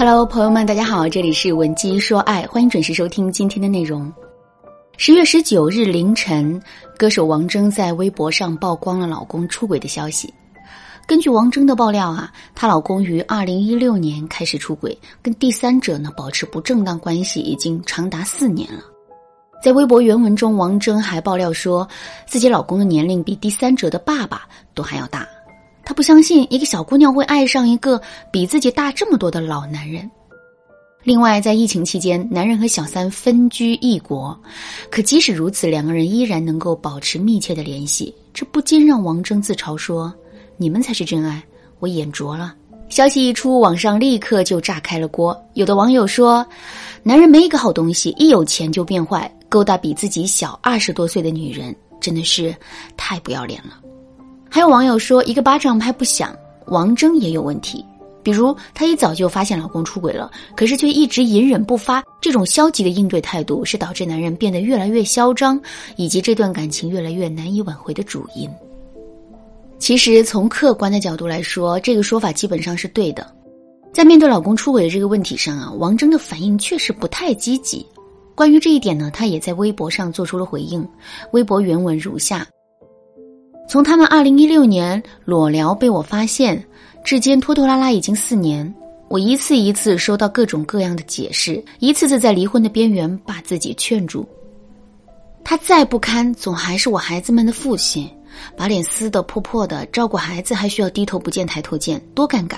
Hello，朋友们，大家好，这里是文姬说爱，欢迎准时收听今天的内容。十月十九日凌晨，歌手王铮在微博上曝光了老公出轨的消息。根据王铮的爆料啊，她老公于二零一六年开始出轨，跟第三者呢保持不正当关系已经长达四年了。在微博原文中，王铮还爆料说，自己老公的年龄比第三者的爸爸都还要大。他不相信一个小姑娘会爱上一个比自己大这么多的老男人。另外，在疫情期间，男人和小三分居异国，可即使如此，两个人依然能够保持密切的联系，这不禁让王铮自嘲说：“你们才是真爱，我眼拙了。”消息一出，网上立刻就炸开了锅。有的网友说：“男人没一个好东西，一有钱就变坏，勾搭比自己小二十多岁的女人，真的是太不要脸了。”还有网友说，一个巴掌拍不响，王铮也有问题。比如，她一早就发现老公出轨了，可是却一直隐忍不发，这种消极的应对态度是导致男人变得越来越嚣张，以及这段感情越来越难以挽回的主因。其实，从客观的角度来说，这个说法基本上是对的。在面对老公出轨的这个问题上啊，王铮的反应确实不太积极。关于这一点呢，她也在微博上做出了回应。微博原文如下。从他们二零一六年裸聊被我发现，至今拖拖拉拉已经四年，我一次一次收到各种各样的解释，一次次在离婚的边缘把自己劝住。他再不堪，总还是我孩子们的父亲，把脸撕得破破的，照顾孩子还需要低头不见抬头见，多尴尬。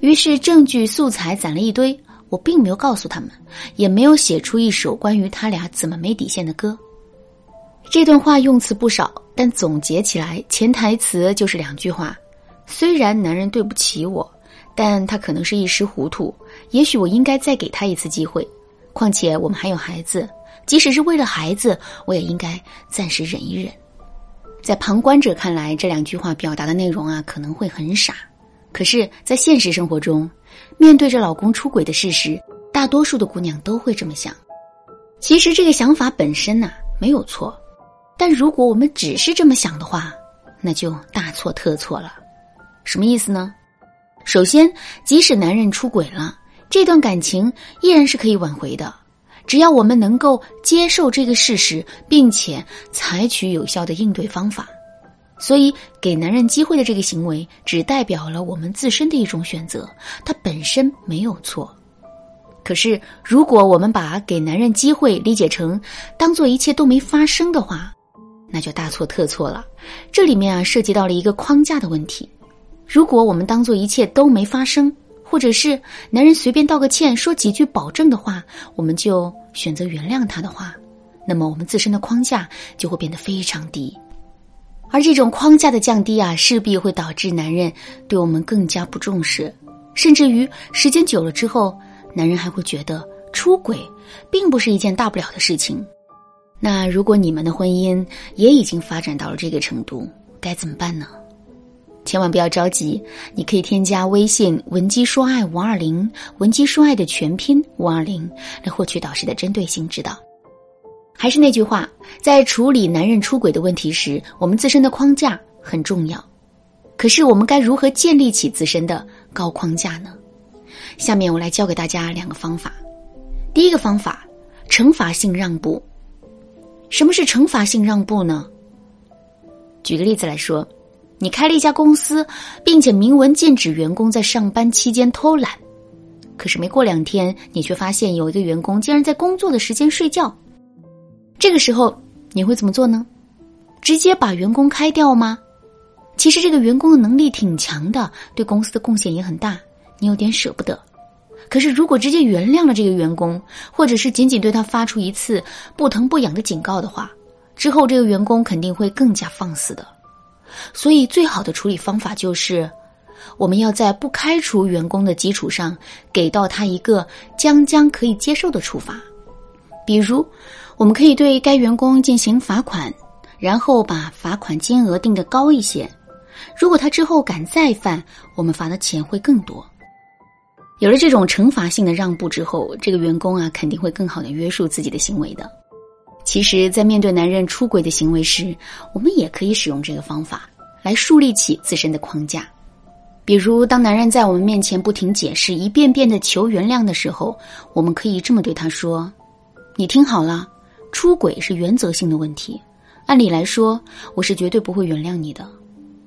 于是证据素材攒了一堆，我并没有告诉他们，也没有写出一首关于他俩怎么没底线的歌。这段话用词不少，但总结起来，潜台词就是两句话：虽然男人对不起我，但他可能是一时糊涂，也许我应该再给他一次机会。况且我们还有孩子，即使是为了孩子，我也应该暂时忍一忍。在旁观者看来，这两句话表达的内容啊，可能会很傻，可是，在现实生活中，面对着老公出轨的事实，大多数的姑娘都会这么想。其实，这个想法本身呐，没有错。但如果我们只是这么想的话，那就大错特错了。什么意思呢？首先，即使男人出轨了，这段感情依然是可以挽回的，只要我们能够接受这个事实，并且采取有效的应对方法。所以，给男人机会的这个行为，只代表了我们自身的一种选择，它本身没有错。可是，如果我们把给男人机会理解成当做一切都没发生的话，那就大错特错了。这里面啊，涉及到了一个框架的问题。如果我们当做一切都没发生，或者是男人随便道个歉、说几句保证的话，我们就选择原谅他的话，那么我们自身的框架就会变得非常低。而这种框架的降低啊，势必会导致男人对我们更加不重视，甚至于时间久了之后，男人还会觉得出轨并不是一件大不了的事情。那如果你们的婚姻也已经发展到了这个程度，该怎么办呢？千万不要着急，你可以添加微信“文姬说爱五二零”，文姬说爱的全拼五二零，来获取导师的针对性指导。还是那句话，在处理男人出轨的问题时，我们自身的框架很重要。可是我们该如何建立起自身的高框架呢？下面我来教给大家两个方法。第一个方法，惩罚性让步。什么是惩罚性让步呢？举个例子来说，你开了一家公司，并且明文禁止员工在上班期间偷懒，可是没过两天，你却发现有一个员工竟然在工作的时间睡觉。这个时候你会怎么做呢？直接把员工开掉吗？其实这个员工的能力挺强的，对公司的贡献也很大，你有点舍不得。可是，如果直接原谅了这个员工，或者是仅仅对他发出一次不疼不痒的警告的话，之后这个员工肯定会更加放肆的。所以，最好的处理方法就是，我们要在不开除员工的基础上，给到他一个将将可以接受的处罚。比如，我们可以对该员工进行罚款，然后把罚款金额定得高一些。如果他之后敢再犯，我们罚的钱会更多。有了这种惩罚性的让步之后，这个员工啊肯定会更好的约束自己的行为的。其实，在面对男人出轨的行为时，我们也可以使用这个方法来树立起自身的框架。比如，当男人在我们面前不停解释、一遍遍的求原谅的时候，我们可以这么对他说：“你听好了，出轨是原则性的问题。按理来说，我是绝对不会原谅你的。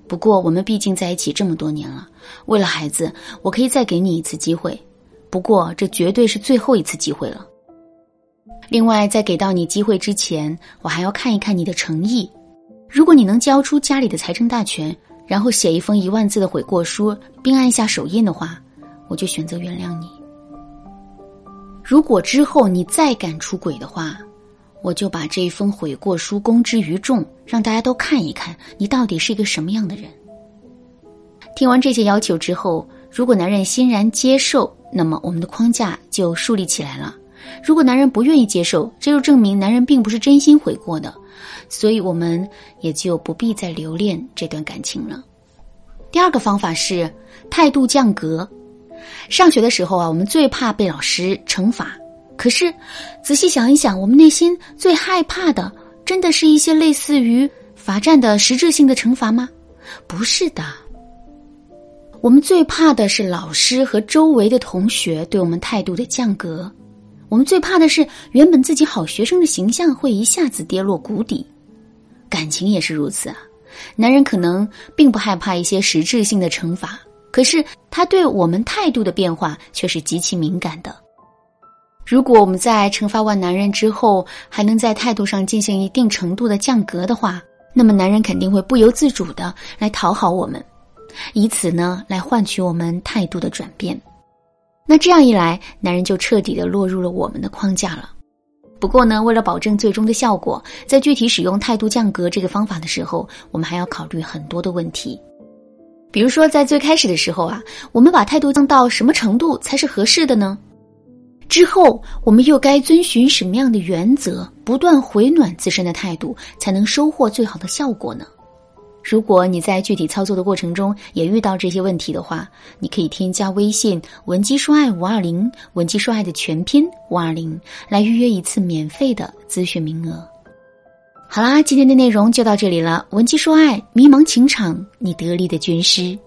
不过，我们毕竟在一起这么多年了，为了孩子，我可以再给你一次机会。不过，这绝对是最后一次机会了。另外，在给到你机会之前，我还要看一看你的诚意。如果你能交出家里的财政大权。”然后写一封一万字的悔过书，并按下手印的话，我就选择原谅你。如果之后你再敢出轨的话，我就把这一封悔过书公之于众，让大家都看一看你到底是一个什么样的人。听完这些要求之后，如果男人欣然接受，那么我们的框架就树立起来了。如果男人不愿意接受，这就证明男人并不是真心悔过的。所以我们也就不必再留恋这段感情了。第二个方法是态度降格。上学的时候啊，我们最怕被老师惩罚。可是仔细想一想，我们内心最害怕的，真的是一些类似于罚站的实质性的惩罚吗？不是的。我们最怕的是老师和周围的同学对我们态度的降格。我们最怕的是原本自己好学生的形象会一下子跌落谷底。感情也是如此啊，男人可能并不害怕一些实质性的惩罚，可是他对我们态度的变化却是极其敏感的。如果我们在惩罚完男人之后，还能在态度上进行一定程度的降格的话，那么男人肯定会不由自主的来讨好我们，以此呢来换取我们态度的转变。那这样一来，男人就彻底的落入了我们的框架了。不过呢，为了保证最终的效果，在具体使用态度降格这个方法的时候，我们还要考虑很多的问题。比如说，在最开始的时候啊，我们把态度降到什么程度才是合适的呢？之后，我们又该遵循什么样的原则，不断回暖自身的态度，才能收获最好的效果呢？如果你在具体操作的过程中也遇到这些问题的话，你可以添加微信文姬说爱五二零，文姬说爱的全拼五二零，来预约一次免费的咨询名额。好啦，今天的内容就到这里了。文姬说爱，迷茫情场，你得力的军师。